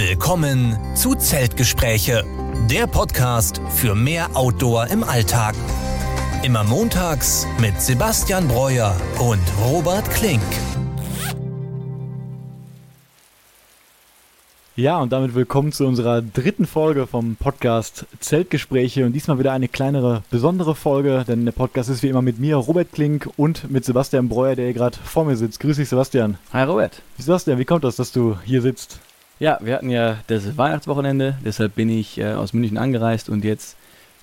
Willkommen zu Zeltgespräche, der Podcast für mehr Outdoor im Alltag. Immer montags mit Sebastian Breuer und Robert Klink. Ja, und damit willkommen zu unserer dritten Folge vom Podcast Zeltgespräche und diesmal wieder eine kleinere, besondere Folge, denn der Podcast ist wie immer mit mir, Robert Klink und mit Sebastian Breuer, der hier gerade vor mir sitzt. Grüß dich, Sebastian. Hi, Robert. Sebastian, wie kommt das, dass du hier sitzt? Ja, wir hatten ja das Weihnachtswochenende, deshalb bin ich äh, aus München angereist und jetzt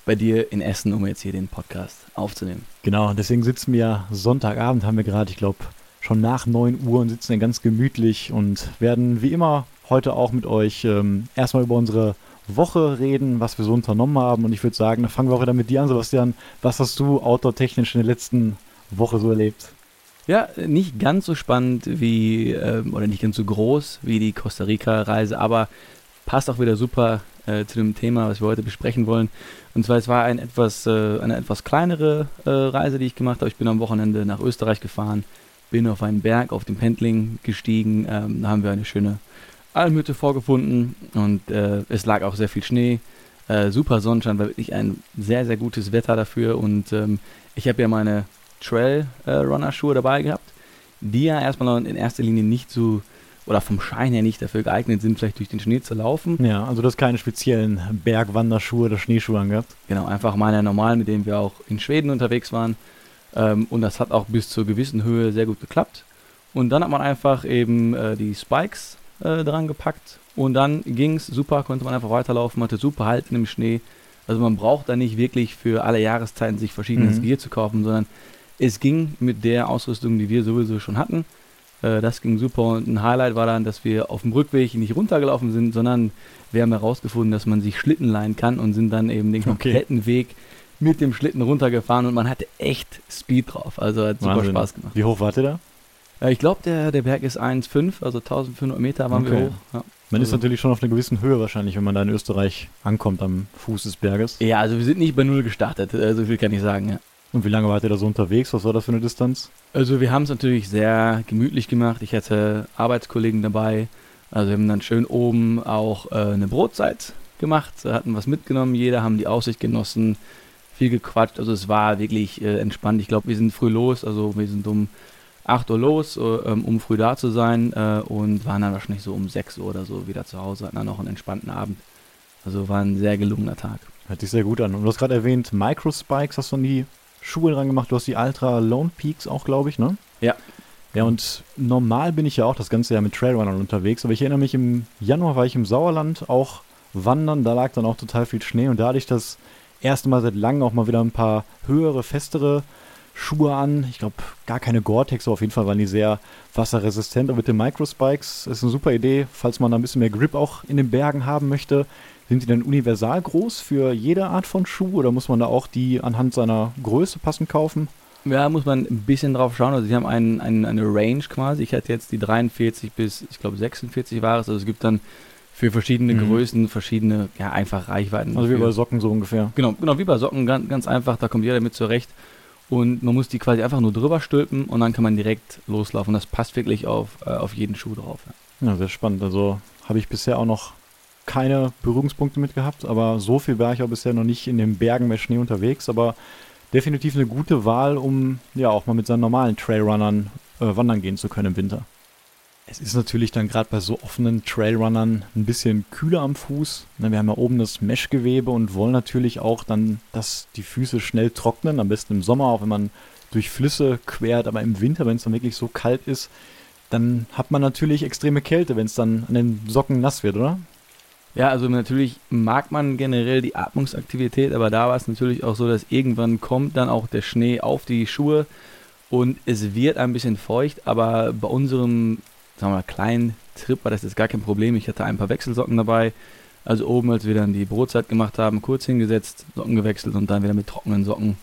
bei dir in Essen, um jetzt hier den Podcast aufzunehmen. Genau, deswegen sitzen wir Sonntagabend, haben wir gerade, ich glaube, schon nach 9 Uhr und sitzen dann ganz gemütlich und werden wie immer heute auch mit euch ähm, erstmal über unsere Woche reden, was wir so unternommen haben. Und ich würde sagen, dann fangen wir auch wieder mit dir an, Sebastian. Was hast du outdoor-technisch in der letzten Woche so erlebt? Ja, nicht ganz so spannend wie, ähm, oder nicht ganz so groß wie die Costa Rica-Reise, aber passt auch wieder super äh, zu dem Thema, was wir heute besprechen wollen. Und zwar, es war ein etwas, äh, eine etwas kleinere äh, Reise, die ich gemacht habe. Ich bin am Wochenende nach Österreich gefahren, bin auf einen Berg auf dem Pendling gestiegen. Ähm, da haben wir eine schöne Almhütte vorgefunden und äh, es lag auch sehr viel Schnee. Äh, super Sonnenschein, war wirklich ein sehr, sehr gutes Wetter dafür und ähm, ich habe ja meine Trail-Runner-Schuhe dabei gehabt, die ja erstmal in erster Linie nicht so oder vom Schein her nicht dafür geeignet sind, vielleicht durch den Schnee zu laufen. Ja, also du hast keine speziellen Bergwanderschuhe oder Schneeschuhe angehabt. Genau, einfach meine normalen, mit denen wir auch in Schweden unterwegs waren. Ähm, und das hat auch bis zur gewissen Höhe sehr gut geklappt. Und dann hat man einfach eben äh, die Spikes äh, dran gepackt und dann ging es super, konnte man einfach weiterlaufen, hatte super Halt im Schnee. Also man braucht da nicht wirklich für alle Jahreszeiten sich verschiedenes mhm. Gear zu kaufen, sondern es ging mit der Ausrüstung, die wir sowieso schon hatten. Äh, das ging super und ein Highlight war dann, dass wir auf dem Rückweg nicht runtergelaufen sind, sondern wir haben herausgefunden, dass man sich Schlitten leihen kann und sind dann eben den kompletten okay. Weg mit dem Schlitten runtergefahren und man hatte echt Speed drauf. Also hat super Wahnsinn. Spaß gemacht. Wie hoch wart ihr da? Ja, ich glaube, der, der Berg ist 1,5, also 1500 Meter waren okay. wir hoch. Ja. Man also. ist natürlich schon auf einer gewissen Höhe wahrscheinlich, wenn man da in Österreich ankommt am Fuß des Berges. Ja, also wir sind nicht bei Null gestartet, äh, so viel kann ich sagen. Ja. Und wie lange wart ihr da so unterwegs? Was war das für eine Distanz? Also wir haben es natürlich sehr gemütlich gemacht. Ich hatte Arbeitskollegen dabei. Also wir haben dann schön oben auch äh, eine Brotzeit gemacht, hatten was mitgenommen, jeder haben die Aussicht genossen, viel gequatscht. Also es war wirklich äh, entspannt. Ich glaube, wir sind früh los, also wir sind um 8 Uhr los, äh, ähm, um früh da zu sein äh, und waren dann wahrscheinlich so um 6 Uhr oder so wieder zu Hause, hatten dann noch einen entspannten Abend. Also war ein sehr gelungener Tag. Hört sich sehr gut an. Und du hast gerade erwähnt, Microspikes hast du an die Schuhe dran gemacht. Du hast die Ultra Lone Peaks auch, glaube ich, ne? Ja. Ja, und normal bin ich ja auch das ganze Jahr mit Trailrunnern unterwegs, aber ich erinnere mich, im Januar war ich im Sauerland auch wandern, da lag dann auch total viel Schnee und da hatte ich das erste Mal seit langem auch mal wieder ein paar höhere, festere Schuhe an. Ich glaube, gar keine Gore-Tex, aber auf jeden Fall waren die sehr wasserresistent. Und mit den Microspikes ist eine super Idee, falls man da ein bisschen mehr Grip auch in den Bergen haben möchte. Sind die denn universal groß für jede Art von Schuh oder muss man da auch die anhand seiner Größe passend kaufen? Ja, muss man ein bisschen drauf schauen. Also, sie haben einen, einen, eine Range quasi. Ich hatte jetzt die 43 bis, ich glaube, 46 war es. Also, es gibt dann für verschiedene mhm. Größen verschiedene, ja, einfach Reichweiten. Also, wie bei Socken so ungefähr. Genau, genau wie bei Socken, ganz, ganz einfach. Da kommt jeder mit zurecht und man muss die quasi einfach nur drüber stülpen und dann kann man direkt loslaufen. Das passt wirklich auf, äh, auf jeden Schuh drauf. Ja. ja, sehr spannend. Also habe ich bisher auch noch keine Berührungspunkte mit gehabt, aber so viel war ich auch bisher noch nicht in den Bergen bei Schnee unterwegs, aber definitiv eine gute Wahl, um ja auch mal mit seinen normalen Trailrunnern äh, wandern gehen zu können im Winter. Es ist natürlich dann gerade bei so offenen Trailrunnern ein bisschen kühler am Fuß. Ne, wir haben ja oben das Meshgewebe und wollen natürlich auch dann, dass die Füße schnell trocknen. Am besten im Sommer, auch wenn man durch Flüsse quert. Aber im Winter, wenn es dann wirklich so kalt ist, dann hat man natürlich extreme Kälte, wenn es dann an den Socken nass wird, oder? Ja, also natürlich mag man generell die Atmungsaktivität, aber da war es natürlich auch so, dass irgendwann kommt dann auch der Schnee auf die Schuhe und es wird ein bisschen feucht, aber bei unserem sagen wir mal, kleinen Trip war das jetzt gar kein Problem. Ich hatte ein paar Wechselsocken dabei. Also oben, als wir dann die Brotzeit gemacht haben, kurz hingesetzt, Socken gewechselt und dann wieder mit trockenen Socken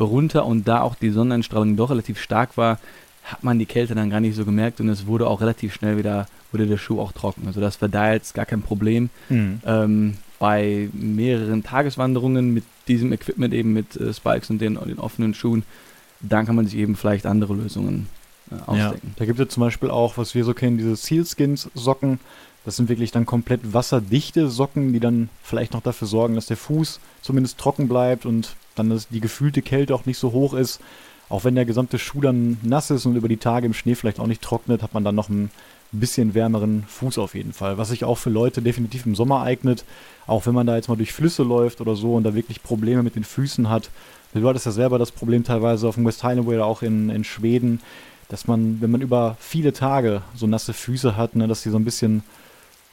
runter. Und da auch die Sonneneinstrahlung doch relativ stark war, hat man die Kälte dann gar nicht so gemerkt und es wurde auch relativ schnell wieder, wurde der Schuh auch trocken. Also das war da jetzt gar kein Problem. Mhm. Ähm, bei mehreren Tageswanderungen mit diesem Equipment eben mit äh, Spikes und den, den offenen Schuhen, dann kann man sich eben vielleicht andere Lösungen äh, ausdenken. Ja, da gibt es zum Beispiel auch, was wir so kennen, diese Sealskins-Socken. Das sind wirklich dann komplett wasserdichte Socken, die dann vielleicht noch dafür sorgen, dass der Fuß zumindest trocken bleibt und dann dass die gefühlte Kälte auch nicht so hoch ist. Auch wenn der gesamte Schuh dann nass ist und über die Tage im Schnee vielleicht auch nicht trocknet, hat man dann noch einen bisschen wärmeren Fuß auf jeden Fall. Was sich auch für Leute definitiv im Sommer eignet. Auch wenn man da jetzt mal durch Flüsse läuft oder so und da wirklich Probleme mit den Füßen hat. Du hattest ja selber das Problem teilweise auf dem West Highway oder auch in, in Schweden, dass man, wenn man über viele Tage so nasse Füße hat, ne, dass die so ein bisschen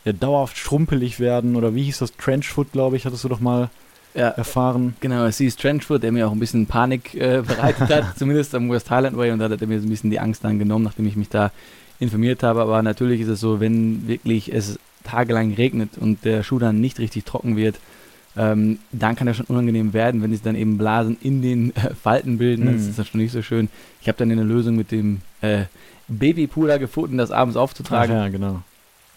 ja, dauerhaft schrumpelig werden oder wie hieß das? Trenchfoot, glaube ich, hattest du doch mal ja, erfahren. Genau, es hieß Trenchfoot, der mir auch ein bisschen Panik äh, bereitet hat, zumindest am West Highland Way und da hat er mir so ein bisschen die Angst dann genommen, nachdem ich mich da informiert habe. Aber natürlich ist es so, wenn wirklich es tagelang regnet und der Schuh dann nicht richtig trocken wird, ähm, dann kann er schon unangenehm werden, wenn sich dann eben Blasen in den äh, Falten bilden. Mhm. Das ist das schon nicht so schön. Ich habe dann eine Lösung mit dem äh, Babypuder gefunden, das abends aufzutragen. Ach ja, genau.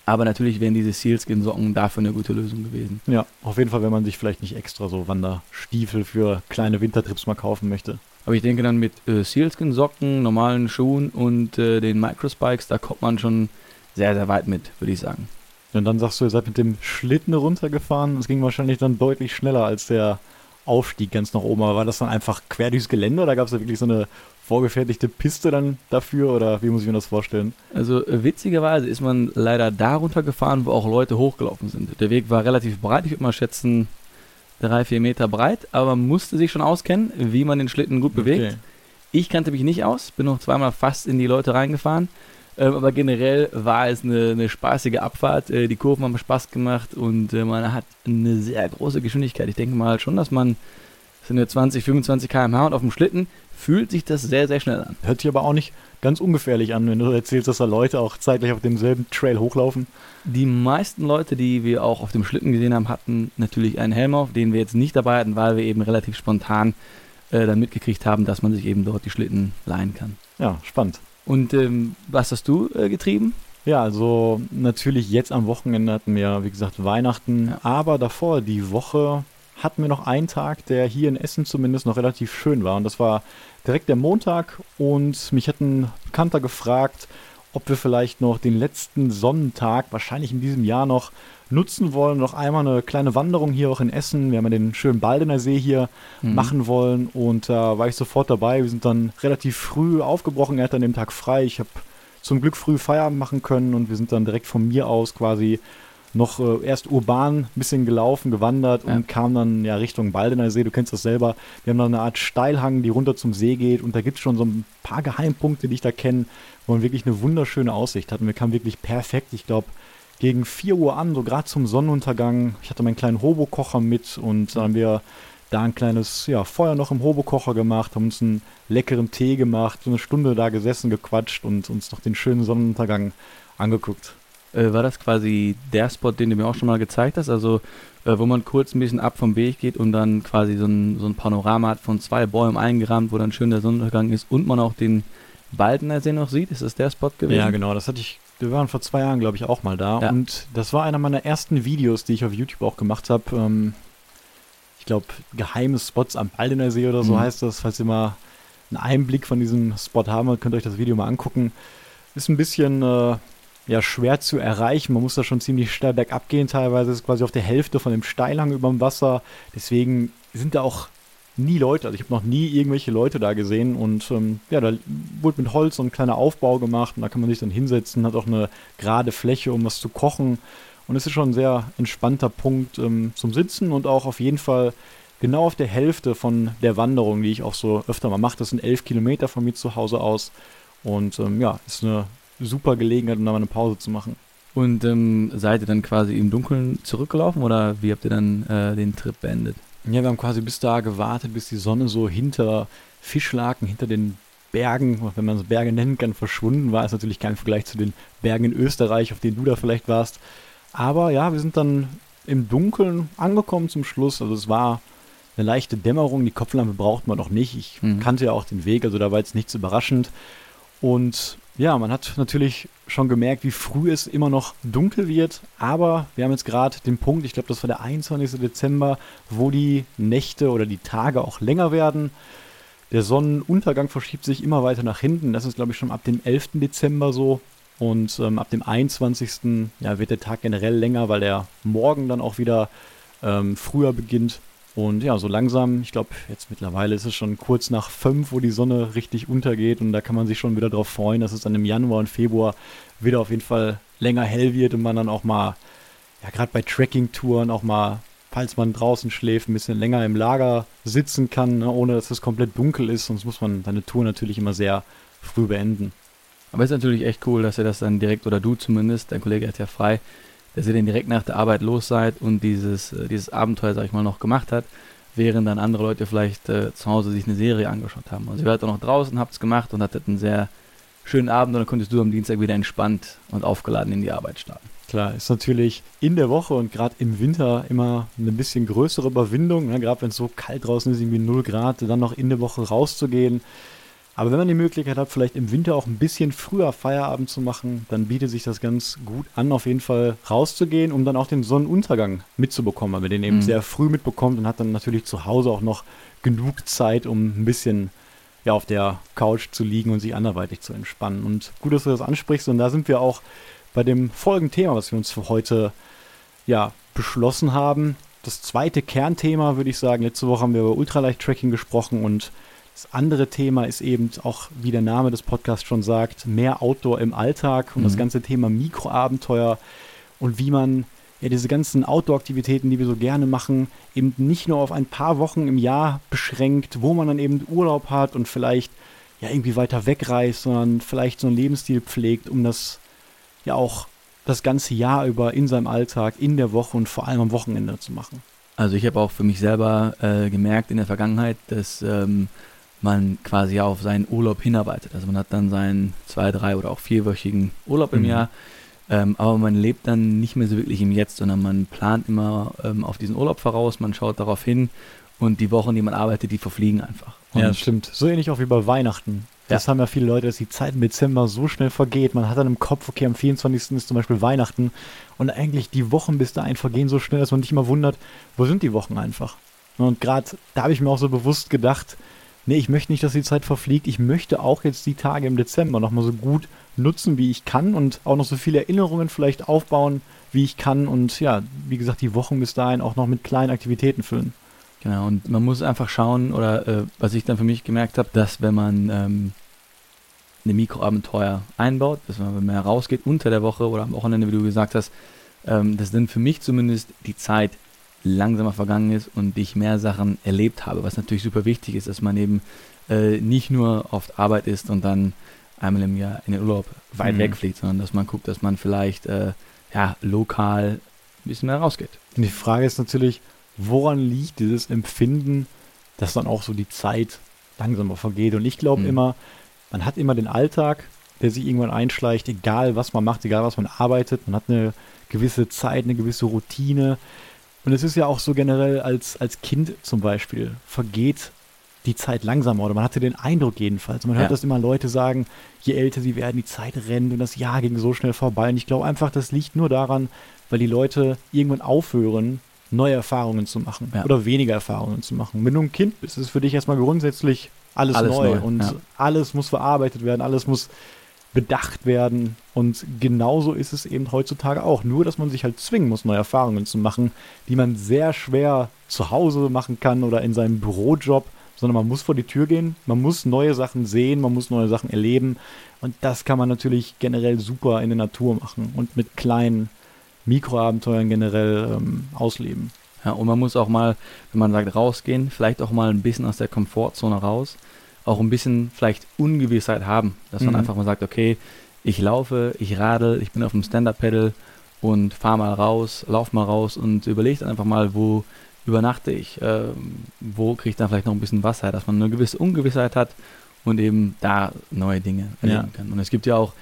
Aber natürlich wären diese Sealskin-Socken dafür eine gute Lösung gewesen. Ja, auf jeden Fall, wenn man sich vielleicht nicht extra so Wanderstiefel für kleine Wintertrips mal kaufen möchte. Aber ich denke dann mit äh, Sealskin-Socken, normalen Schuhen und äh, den Microspikes, da kommt man schon sehr, sehr weit mit, würde ich sagen. Und dann sagst du, ihr seid mit dem Schlitten runtergefahren. Das ging wahrscheinlich dann deutlich schneller als der Aufstieg ganz nach oben. Aber war das dann einfach quer durchs Gelände oder gab es da wirklich so eine vorgefertigte Piste dann dafür oder wie muss ich mir das vorstellen? Also äh, witzigerweise ist man leider da runtergefahren, wo auch Leute hochgelaufen sind. Der Weg war relativ breit, ich würde mal schätzen drei, vier Meter breit, aber man musste sich schon auskennen, wie man den Schlitten gut bewegt. Okay. Ich kannte mich nicht aus, bin noch zweimal fast in die Leute reingefahren. Ähm, aber generell war es eine, eine spaßige Abfahrt. Äh, die Kurven haben Spaß gemacht und äh, man hat eine sehr große Geschwindigkeit. Ich denke mal schon, dass man das sind ja 20, 25 km/h und auf dem Schlitten fühlt sich das sehr, sehr schnell an. Hört sich aber auch nicht ganz ungefährlich an, wenn du erzählst, dass da Leute auch zeitgleich auf demselben Trail hochlaufen. Die meisten Leute, die wir auch auf dem Schlitten gesehen haben, hatten natürlich einen Helm auf, den wir jetzt nicht dabei hatten, weil wir eben relativ spontan äh, dann mitgekriegt haben, dass man sich eben dort die Schlitten leihen kann. Ja, spannend. Und ähm, was hast du äh, getrieben? Ja, also natürlich jetzt am Wochenende hatten wir, wie gesagt, Weihnachten, ja. aber davor die Woche hatten wir noch einen Tag, der hier in Essen zumindest noch relativ schön war. Und das war direkt der Montag. Und mich hat ein Bekannter gefragt, ob wir vielleicht noch den letzten Sonnentag, wahrscheinlich in diesem Jahr noch, nutzen wollen. Noch einmal eine kleine Wanderung hier auch in Essen. Wir haben ja den schönen Baldener See hier mhm. machen wollen. Und da äh, war ich sofort dabei. Wir sind dann relativ früh aufgebrochen. Er hat an dem Tag frei. Ich habe zum Glück früh Feierabend machen können und wir sind dann direkt von mir aus quasi noch äh, erst urban ein bisschen gelaufen, gewandert ja. und kam dann ja Richtung Baldener See. Du kennst das selber. Wir haben da eine Art Steilhang, die runter zum See geht und da gibt es schon so ein paar Geheimpunkte, die ich da kenne, wo man wirklich eine wunderschöne Aussicht hat. Und wir kamen wirklich perfekt, ich glaube, gegen 4 Uhr an, so gerade zum Sonnenuntergang. Ich hatte meinen kleinen Hobokocher mit und dann haben wir da ein kleines ja, Feuer noch im Hobokocher gemacht, haben uns einen leckeren Tee gemacht, so eine Stunde da gesessen, gequatscht und uns noch den schönen Sonnenuntergang angeguckt äh, war das quasi der Spot, den du mir auch schon mal gezeigt hast? Also, äh, wo man kurz ein bisschen ab vom Weg geht und dann quasi so ein, so ein Panorama hat von zwei Bäumen eingerahmt, wo dann schön der Sonnenuntergang ist und man auch den Baldener See noch sieht. Ist das der Spot gewesen? Ja, genau. Das hatte ich. Wir waren vor zwei Jahren, glaube ich, auch mal da. Ja. Und das war einer meiner ersten Videos, die ich auf YouTube auch gemacht habe. Ähm, ich glaube, geheime Spots am Baldener See oder so mhm. heißt das. Falls ihr mal einen Einblick von diesem Spot haben könnt ihr euch das Video mal angucken. Ist ein bisschen äh, ja, schwer zu erreichen. Man muss da schon ziemlich steil bergab gehen teilweise. ist quasi auf der Hälfte von dem Steilhang über dem Wasser. Deswegen sind da auch nie Leute. Also ich habe noch nie irgendwelche Leute da gesehen. Und ähm, ja, da wurde mit Holz so ein kleiner Aufbau gemacht und da kann man sich dann hinsetzen, hat auch eine gerade Fläche, um was zu kochen. Und es ist schon ein sehr entspannter Punkt ähm, zum Sitzen und auch auf jeden Fall genau auf der Hälfte von der Wanderung, die ich auch so öfter mal mache. Das sind elf Kilometer von mir zu Hause aus. Und ähm, ja, ist eine super Gelegenheit, um da mal eine Pause zu machen. Und ähm, seid ihr dann quasi im Dunkeln zurückgelaufen oder wie habt ihr dann äh, den Trip beendet? Ja, wir haben quasi bis da gewartet, bis die Sonne so hinter Fischlaken, hinter den Bergen, wenn man es Berge nennen kann, verschwunden war. Ist natürlich kein Vergleich zu den Bergen in Österreich, auf denen du da vielleicht warst. Aber ja, wir sind dann im Dunkeln angekommen zum Schluss. Also es war eine leichte Dämmerung. Die Kopflampe braucht man noch nicht. Ich mhm. kannte ja auch den Weg, also da war jetzt nichts überraschend. Und ja, man hat natürlich schon gemerkt, wie früh es immer noch dunkel wird, aber wir haben jetzt gerade den Punkt, ich glaube, das war der 21. Dezember, wo die Nächte oder die Tage auch länger werden. Der Sonnenuntergang verschiebt sich immer weiter nach hinten. Das ist, glaube ich, schon ab dem 11. Dezember so. Und ähm, ab dem 21. Ja, wird der Tag generell länger, weil der Morgen dann auch wieder ähm, früher beginnt. Und ja, so langsam, ich glaube, jetzt mittlerweile ist es schon kurz nach fünf, wo die Sonne richtig untergeht. Und da kann man sich schon wieder darauf freuen, dass es dann im Januar und Februar wieder auf jeden Fall länger hell wird und man dann auch mal, ja, gerade bei Trekking-Touren auch mal, falls man draußen schläft, ein bisschen länger im Lager sitzen kann, ne, ohne dass es komplett dunkel ist. Sonst muss man seine Tour natürlich immer sehr früh beenden. Aber es ist natürlich echt cool, dass ihr das dann direkt, oder du zumindest, dein Kollege hat ja frei, dass ihr dann direkt nach der Arbeit los seid und dieses, äh, dieses Abenteuer, sag ich mal, noch gemacht hat, während dann andere Leute vielleicht äh, zu Hause sich eine Serie angeschaut haben. Also ihr wart auch noch draußen, habt es gemacht und hattet einen sehr schönen Abend und dann konntest du am Dienstag wieder entspannt und aufgeladen in die Arbeit starten. Klar, ist natürlich in der Woche und gerade im Winter immer eine bisschen größere Überwindung, ne? gerade wenn es so kalt draußen ist, irgendwie 0 Grad, dann noch in der Woche rauszugehen. Aber wenn man die Möglichkeit hat, vielleicht im Winter auch ein bisschen früher Feierabend zu machen, dann bietet sich das ganz gut an, auf jeden Fall rauszugehen, um dann auch den Sonnenuntergang mitzubekommen, weil man den eben mhm. sehr früh mitbekommt und hat dann natürlich zu Hause auch noch genug Zeit, um ein bisschen ja, auf der Couch zu liegen und sich anderweitig zu entspannen. Und gut, dass du das ansprichst. Und da sind wir auch bei dem Folgenthema, was wir uns für heute ja, beschlossen haben. Das zweite Kernthema, würde ich sagen. Letzte Woche haben wir über Ultraleicht-Tracking gesprochen und das andere Thema ist eben auch, wie der Name des Podcasts schon sagt, mehr Outdoor im Alltag und mhm. das ganze Thema Mikroabenteuer und wie man ja diese ganzen Outdoor-Aktivitäten, die wir so gerne machen, eben nicht nur auf ein paar Wochen im Jahr beschränkt, wo man dann eben Urlaub hat und vielleicht ja irgendwie weiter wegreist, sondern vielleicht so einen Lebensstil pflegt, um das ja auch das ganze Jahr über in seinem Alltag, in der Woche und vor allem am Wochenende zu machen. Also ich habe auch für mich selber äh, gemerkt in der Vergangenheit, dass ähm, man quasi auf seinen Urlaub hinarbeitet. Also man hat dann seinen zwei, drei oder auch vierwöchigen Urlaub im mhm. Jahr ähm, aber man lebt dann nicht mehr so wirklich im Jetzt, sondern man plant immer ähm, auf diesen Urlaub voraus, man schaut darauf hin und die Wochen, die man arbeitet, die verfliegen einfach. Und ja, das stimmt. So ähnlich auch wie bei Weihnachten. Das ja. haben ja viele Leute, dass die Zeit im Dezember so schnell vergeht. Man hat dann im Kopf, okay, am 24. ist zum Beispiel Weihnachten und eigentlich die Wochen bis dahin vergehen so schnell, dass man sich immer wundert, wo sind die Wochen einfach? Und gerade da habe ich mir auch so bewusst gedacht, nee, ich möchte nicht, dass die Zeit verfliegt. Ich möchte auch jetzt die Tage im Dezember nochmal so gut nutzen, wie ich kann und auch noch so viele Erinnerungen vielleicht aufbauen, wie ich kann und ja, wie gesagt, die Wochen bis dahin auch noch mit kleinen Aktivitäten füllen. Genau, und man muss einfach schauen, oder äh, was ich dann für mich gemerkt habe, dass wenn man ähm, eine Mikroabenteuer einbaut, dass man, wenn man rausgeht unter der Woche oder am Wochenende, wie du gesagt hast, ähm, dass dann für mich zumindest die Zeit langsamer vergangen ist und ich mehr Sachen erlebt habe, was natürlich super wichtig ist, dass man eben äh, nicht nur oft Arbeit ist und dann einmal im Jahr in den Urlaub weit mhm. wegfliegt, sondern dass man guckt, dass man vielleicht äh, ja, lokal ein bisschen mehr rausgeht. Und die Frage ist natürlich, woran liegt dieses Empfinden, dass dann auch so die Zeit langsamer vergeht? Und ich glaube mhm. immer, man hat immer den Alltag, der sich irgendwann einschleicht, egal was man macht, egal was man arbeitet. Man hat eine gewisse Zeit, eine gewisse Routine. Und es ist ja auch so generell als, als Kind zum Beispiel, vergeht die Zeit langsamer oder man hatte den Eindruck jedenfalls. Man hört ja. das immer Leute sagen, je älter sie werden, die Zeit rennt und das Jahr ging so schnell vorbei. Und ich glaube einfach, das liegt nur daran, weil die Leute irgendwann aufhören, neue Erfahrungen zu machen ja. oder weniger Erfahrungen zu machen. Wenn du ein Kind bist, ist es für dich erstmal grundsätzlich alles, alles neu, neu, und ja. alles muss verarbeitet werden, alles muss bedacht werden. Und genauso ist es eben heutzutage auch. Nur, dass man sich halt zwingen muss, neue Erfahrungen zu machen, die man sehr schwer zu Hause machen kann oder in seinem Bürojob sondern man muss vor die Tür gehen, man muss neue Sachen sehen, man muss neue Sachen erleben und das kann man natürlich generell super in der Natur machen und mit kleinen Mikroabenteuern generell ähm, ausleben. Ja, und man muss auch mal, wenn man sagt rausgehen, vielleicht auch mal ein bisschen aus der Komfortzone raus, auch ein bisschen vielleicht Ungewissheit haben, dass man mhm. einfach mal sagt, okay, ich laufe, ich radel, ich bin auf dem Stand-Up-Pedal und fahr mal raus, lauf mal raus und überlege dann einfach mal, wo übernachte ich? Äh, wo kriege ich dann vielleicht noch ein bisschen Wasser, dass man eine gewisse Ungewissheit hat und eben da neue Dinge erleben ja. kann. Und es gibt ja auch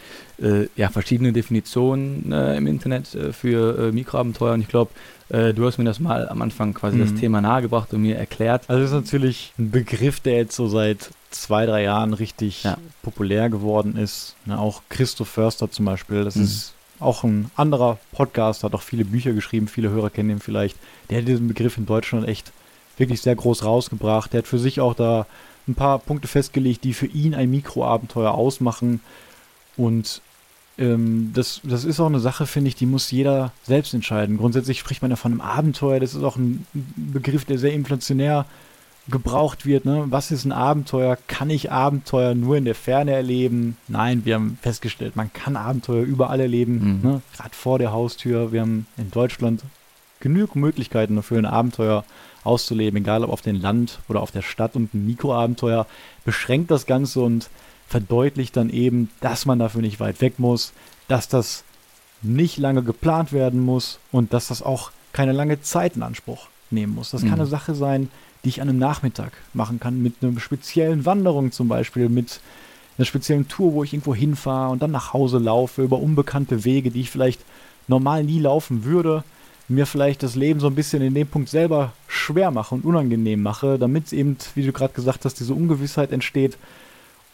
äh, ja, verschiedene Definitionen äh, im Internet äh, für äh, Mikroabenteuer und ich glaube, äh, du hast mir das mal am Anfang quasi mhm. das Thema nahegebracht und mir erklärt. Also das ist natürlich ein Begriff, der jetzt so seit zwei, drei Jahren richtig ja. populär geworden ist. Na, auch Christoph Förster zum Beispiel, das mhm. ist auch ein anderer Podcast, hat auch viele Bücher geschrieben, viele Hörer kennen ihn vielleicht. Der hat diesen Begriff in Deutschland echt wirklich sehr groß rausgebracht. Der hat für sich auch da ein paar Punkte festgelegt, die für ihn ein Mikroabenteuer ausmachen. Und ähm, das, das ist auch eine Sache, finde ich, die muss jeder selbst entscheiden. Grundsätzlich spricht man ja von einem Abenteuer. Das ist auch ein Begriff, der sehr inflationär gebraucht wird. Ne? Was ist ein Abenteuer? Kann ich Abenteuer nur in der Ferne erleben? Nein, wir haben festgestellt, man kann Abenteuer überall erleben. Mhm. Ne? Gerade vor der Haustür. Wir haben in Deutschland genug Möglichkeiten dafür, ein Abenteuer auszuleben, egal ob auf dem Land oder auf der Stadt. Und ein Mikroabenteuer beschränkt das Ganze und verdeutlicht dann eben, dass man dafür nicht weit weg muss, dass das nicht lange geplant werden muss und dass das auch keine lange Zeit in Anspruch nehmen muss. Das mhm. kann eine Sache sein, die ich an einem Nachmittag machen kann, mit einer speziellen Wanderung zum Beispiel, mit einer speziellen Tour, wo ich irgendwo hinfahre und dann nach Hause laufe, über unbekannte Wege, die ich vielleicht normal nie laufen würde, mir vielleicht das Leben so ein bisschen in dem Punkt selber schwer mache und unangenehm mache, damit eben, wie du gerade gesagt hast, diese Ungewissheit entsteht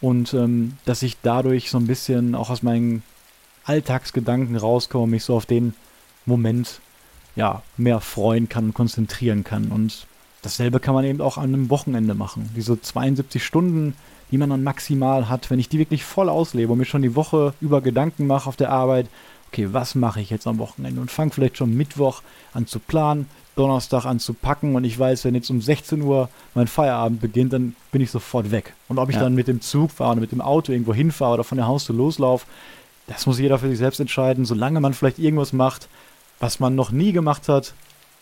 und ähm, dass ich dadurch so ein bisschen auch aus meinen Alltagsgedanken rauskomme, mich so auf den Moment ja mehr freuen kann und konzentrieren kann und dasselbe kann man eben auch an einem Wochenende machen. Diese 72 Stunden, die man dann maximal hat, wenn ich die wirklich voll auslebe und mir schon die Woche über Gedanken mache auf der Arbeit, okay, was mache ich jetzt am Wochenende und fange vielleicht schon Mittwoch an zu planen, Donnerstag an zu packen und ich weiß, wenn jetzt um 16 Uhr mein Feierabend beginnt, dann bin ich sofort weg. Und ob ich ja. dann mit dem Zug fahre oder mit dem Auto irgendwo hinfahre oder von der Haustür loslaufe, das muss jeder für sich selbst entscheiden, solange man vielleicht irgendwas macht, was man noch nie gemacht hat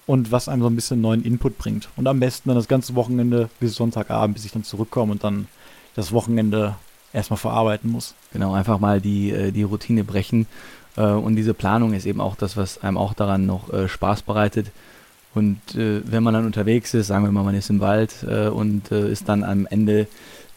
und was einem so ein bisschen neuen Input bringt. Und am besten dann das ganze Wochenende bis Sonntagabend, bis ich dann zurückkomme und dann das Wochenende erstmal verarbeiten muss. Genau, einfach mal die, äh, die Routine brechen. Äh, und diese Planung ist eben auch das, was einem auch daran noch äh, Spaß bereitet. Und wenn man dann unterwegs ist, sagen wir mal, man ist im Wald und ist dann am Ende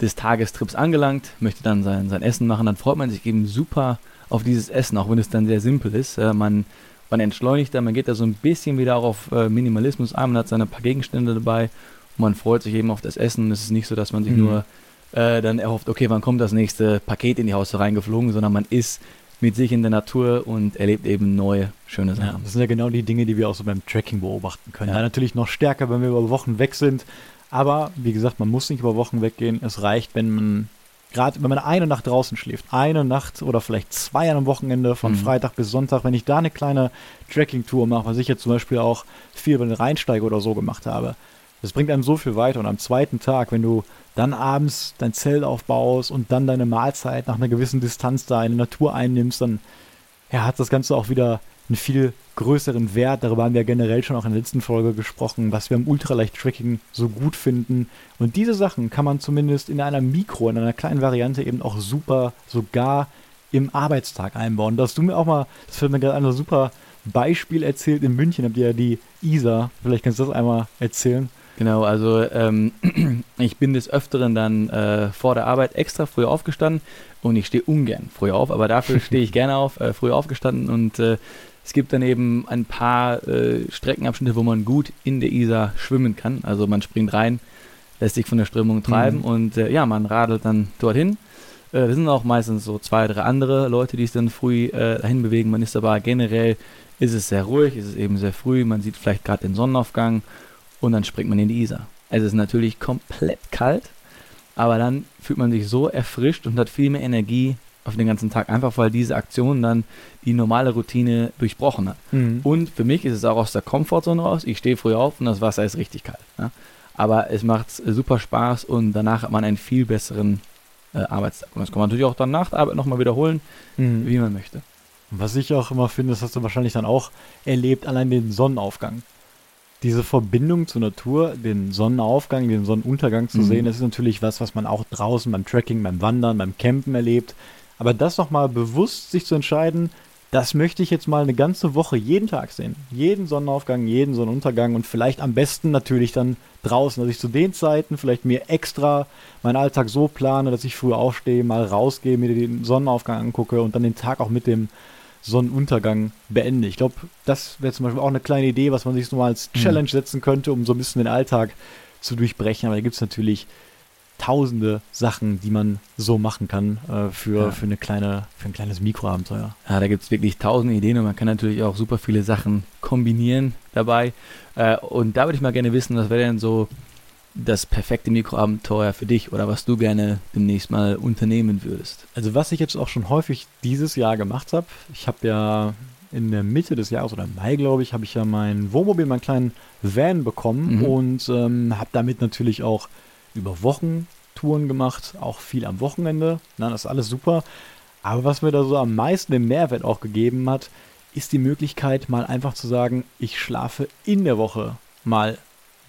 des Tagestrips angelangt, möchte dann sein, sein Essen machen, dann freut man sich eben super auf dieses Essen, auch wenn es dann sehr simpel ist. man man entschleunigt da, man geht da so ein bisschen wieder auch auf äh, Minimalismus ein, man hat seine paar Gegenstände dabei und man freut sich eben auf das Essen. Es ist nicht so, dass man sich mhm. nur äh, dann erhofft, okay, wann kommt das nächste Paket in die Haustür reingeflogen, sondern man ist mit sich in der Natur und erlebt eben neue, schöne Sachen. Ja, das sind ja genau die Dinge, die wir auch so beim Tracking beobachten können. Ja. ja, natürlich noch stärker, wenn wir über Wochen weg sind. Aber wie gesagt, man muss nicht über Wochen weggehen. Es reicht, wenn man gerade wenn man eine Nacht draußen schläft, eine Nacht oder vielleicht zwei an einem Wochenende von mhm. Freitag bis Sonntag, wenn ich da eine kleine Tracking-Tour mache, was ich jetzt zum Beispiel auch viel über den Rheinsteiger oder so gemacht habe, das bringt einem so viel weiter. Und am zweiten Tag, wenn du dann abends dein Zelt aufbaust und dann deine Mahlzeit nach einer gewissen Distanz da in die Natur einnimmst, dann ja, hat das Ganze auch wieder einen viel größeren Wert. Darüber haben wir generell schon auch in der letzten Folge gesprochen, was wir im Ultraleicht-Tracking so gut finden. Und diese Sachen kann man zumindest in einer Mikro, in einer kleinen Variante eben auch super sogar im Arbeitstag einbauen. Da hast du mir auch mal, das fällt mir gerade ein, super Beispiel erzählt in München, habt ihr ja die ISA. Vielleicht kannst du das einmal erzählen. Genau, also ähm, ich bin des Öfteren dann äh, vor der Arbeit extra früh aufgestanden und ich stehe ungern früh auf, aber dafür stehe ich gerne auf, äh, früh aufgestanden und äh, es gibt dann eben ein paar äh, Streckenabschnitte, wo man gut in der Isar schwimmen kann. Also man springt rein, lässt sich von der Strömung treiben mhm. und äh, ja, man radelt dann dorthin. Äh, das sind auch meistens so zwei, drei andere Leute, die es dann früh äh, dahin bewegen. Man ist aber generell, ist es sehr ruhig, ist es eben sehr früh, man sieht vielleicht gerade den Sonnenaufgang und dann springt man in die Isar. Es ist natürlich komplett kalt, aber dann fühlt man sich so erfrischt und hat viel mehr Energie auf den ganzen Tag, einfach weil diese Aktion dann die normale Routine durchbrochen hat. Mhm. Und für mich ist es auch aus der Komfortzone raus. Ich stehe früh auf und das Wasser ist richtig kalt. Ja? Aber es macht super Spaß und danach hat man einen viel besseren äh, Arbeitstag. Und das kann man natürlich auch dann nach der Arbeit nochmal wiederholen, mhm. wie man möchte. Was ich auch immer finde, das hast du wahrscheinlich dann auch erlebt, allein den Sonnenaufgang. Diese Verbindung zur Natur, den Sonnenaufgang, den Sonnenuntergang zu mhm. sehen, das ist natürlich was, was man auch draußen beim Trekking, beim Wandern, beim Campen erlebt. Aber das nochmal bewusst sich zu entscheiden, das möchte ich jetzt mal eine ganze Woche jeden Tag sehen. Jeden Sonnenaufgang, jeden Sonnenuntergang und vielleicht am besten natürlich dann draußen, dass ich zu den Zeiten vielleicht mir extra meinen Alltag so plane, dass ich früher aufstehe, mal rausgehe, mir den Sonnenaufgang angucke und dann den Tag auch mit dem Sonnenuntergang beende. Ich glaube, das wäre zum Beispiel auch eine kleine Idee, was man sich so mal als mhm. Challenge setzen könnte, um so ein bisschen den Alltag zu durchbrechen. Aber da gibt es natürlich tausende Sachen, die man so machen kann äh, für, ja. für, eine kleine, für ein kleines Mikroabenteuer. Ja, da gibt es wirklich tausende Ideen und man kann natürlich auch super viele Sachen kombinieren dabei. Äh, und da würde ich mal gerne wissen, was wäre denn so das perfekte Mikroabenteuer für dich oder was du gerne demnächst mal unternehmen würdest? Also was ich jetzt auch schon häufig dieses Jahr gemacht habe, ich habe ja in der Mitte des Jahres oder Mai, glaube ich, habe ich ja mein Wohnmobil, meinen kleinen Van bekommen Mhm. und ähm, habe damit natürlich auch über Wochen Touren gemacht, auch viel am Wochenende. Na, das ist alles super. Aber was mir da so am meisten den Mehrwert auch gegeben hat, ist die Möglichkeit, mal einfach zu sagen, ich schlafe in der Woche mal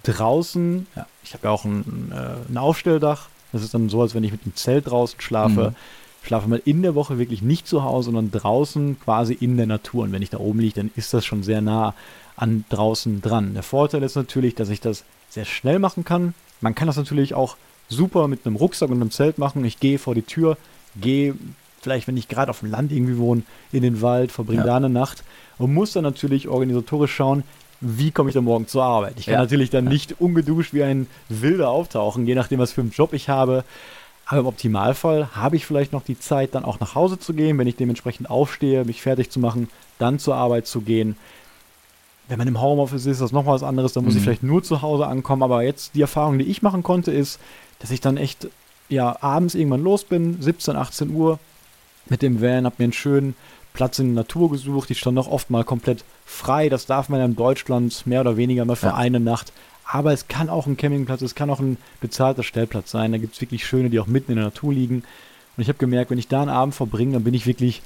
draußen. Ja, ich habe ja auch ein, äh, ein Aufstelldach. Das ist dann so, als wenn ich mit dem Zelt draußen schlafe. Mhm. Schlafe mal in der Woche wirklich nicht zu Hause, sondern draußen quasi in der Natur. Und wenn ich da oben liege, dann ist das schon sehr nah an draußen dran. Der Vorteil ist natürlich, dass ich das sehr schnell machen kann. Man kann das natürlich auch super mit einem Rucksack und einem Zelt machen. Ich gehe vor die Tür, gehe vielleicht, wenn ich gerade auf dem Land irgendwie wohne, in den Wald, verbringe Ja. da eine Nacht und muss dann natürlich organisatorisch schauen, wie komme ich dann morgen zur Arbeit. Ich kann Ja. natürlich dann Ja. nicht ungeduscht wie ein Wilder auftauchen, je nachdem, was für einen Job ich habe. Aber im Optimalfall habe ich vielleicht noch die Zeit, dann auch nach Hause zu gehen, wenn ich dementsprechend aufstehe, mich fertig zu machen, dann zur Arbeit zu gehen. Wenn man im Homeoffice ist, ist das noch was anderes, dann muss ich Mhm. vielleicht nur zu Hause ankommen. Aber jetzt die Erfahrung, die ich machen konnte, ist, dass ich dann echt ja, abends irgendwann los bin, 17, 18 Uhr, mit dem Van, habe mir einen schönen Platz in der Natur gesucht. Die stand auch oft mal komplett frei. Das darf man ja in Deutschland mehr oder weniger mal für Ja. eine Nacht. Aber es kann auch ein Campingplatz, es kann auch ein bezahlter Stellplatz sein. Da gibt es wirklich schöne, die auch mitten in der Natur liegen. Und ich habe gemerkt, wenn ich da einen Abend verbringe, dann bin ich wirklich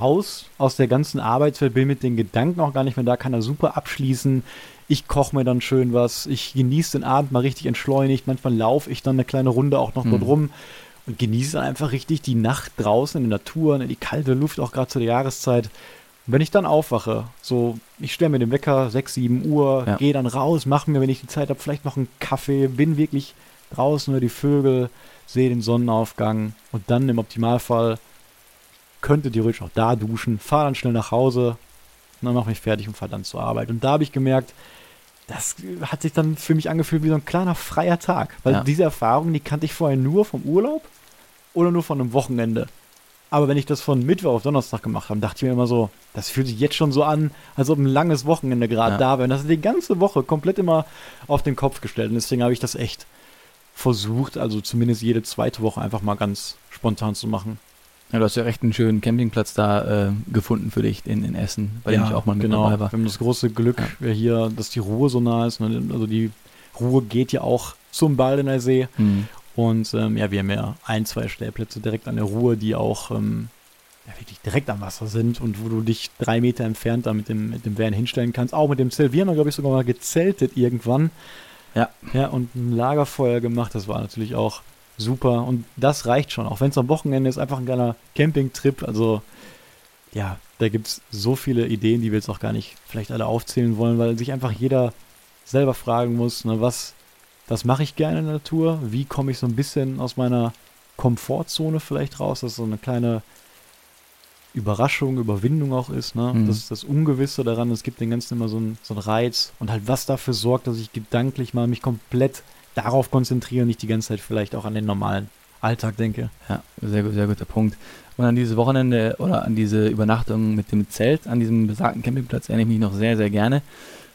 raus aus der ganzen Arbeitswelt, bin mit den Gedanken auch gar nicht mehr da, kann da super abschließen. Ich koche mir dann schön was, ich genieße den Abend mal richtig entschleunigt. Manchmal laufe ich dann eine kleine Runde auch noch dort Mhm. rum und genieße dann einfach richtig die Nacht draußen in der Natur, ne, die kalte Luft auch gerade zu der Jahreszeit. Und wenn ich dann aufwache, so, ich stelle mir den Wecker 6, 7 Uhr, Ja. gehe dann raus, mache mir, wenn ich die Zeit habe, vielleicht noch einen Kaffee, bin wirklich draußen, nur die Vögel, sehe den Sonnenaufgang und dann im Optimalfall könnte theoretisch auch da duschen, fahre dann schnell nach Hause und dann mache mich fertig und fahre dann zur Arbeit. Und da habe ich gemerkt, das hat sich dann für mich angefühlt wie so ein kleiner freier Tag. Weil Ja. diese Erfahrung, die kannte ich vorher nur vom Urlaub oder nur von einem Wochenende. Aber wenn ich das von Mittwoch auf Donnerstag gemacht habe, dachte ich mir immer so, das fühlt sich jetzt schon so an, als ob ein langes Wochenende gerade Ja. da wäre. Und das ist die ganze Woche komplett immer auf den Kopf gestellt. Und deswegen habe ich das echt versucht, also zumindest jede zweite Woche einfach mal ganz spontan zu machen. Ja, du hast ja recht einen schönen Campingplatz da äh, gefunden für dich in, in Essen, bei dem ich auch mal mit genau. dabei war. Wir haben das große Glück Ja. hier, dass die Ruhe so nah ist. Ne? Also die Ruhe geht ja auch zum Baldener See. Mhm. Und ähm, ja, wir haben ja ein, zwei Stellplätze direkt an der Ruhr, die auch ähm, ja, wirklich direkt am Wasser sind und wo du dich drei Meter entfernt da mit dem, mit dem Van hinstellen kannst. Auch mit dem Zelt. Wir haben, glaube ich, sogar mal gezeltet irgendwann. Ja. Ja, und ein Lagerfeuer gemacht. Das war natürlich auch super. Und das reicht schon. Auch wenn es am Wochenende ist, einfach ein kleiner Campingtrip. Also, ja, da gibt es so viele Ideen, die wir jetzt auch gar nicht vielleicht alle aufzählen wollen, weil sich einfach jeder selber fragen muss, ne, was, was mache ich gerne in der Natur? Wie komme ich so ein bisschen aus meiner Komfortzone vielleicht raus, dass so eine kleine Überraschung, Überwindung auch ist, ne? Mhm. Das, das Ungewisse daran, es gibt den Ganzen immer so einen, so einen Reiz und halt was dafür sorgt, dass ich gedanklich mal mich komplett darauf konzentriere und nicht die ganze Zeit vielleicht auch an den normalen Alltag denke. Ja, sehr, sehr guter Punkt. Und an dieses Wochenende oder an diese Übernachtung mit dem Zelt an diesem besagten Campingplatz erinnere ich mich noch sehr, sehr gerne,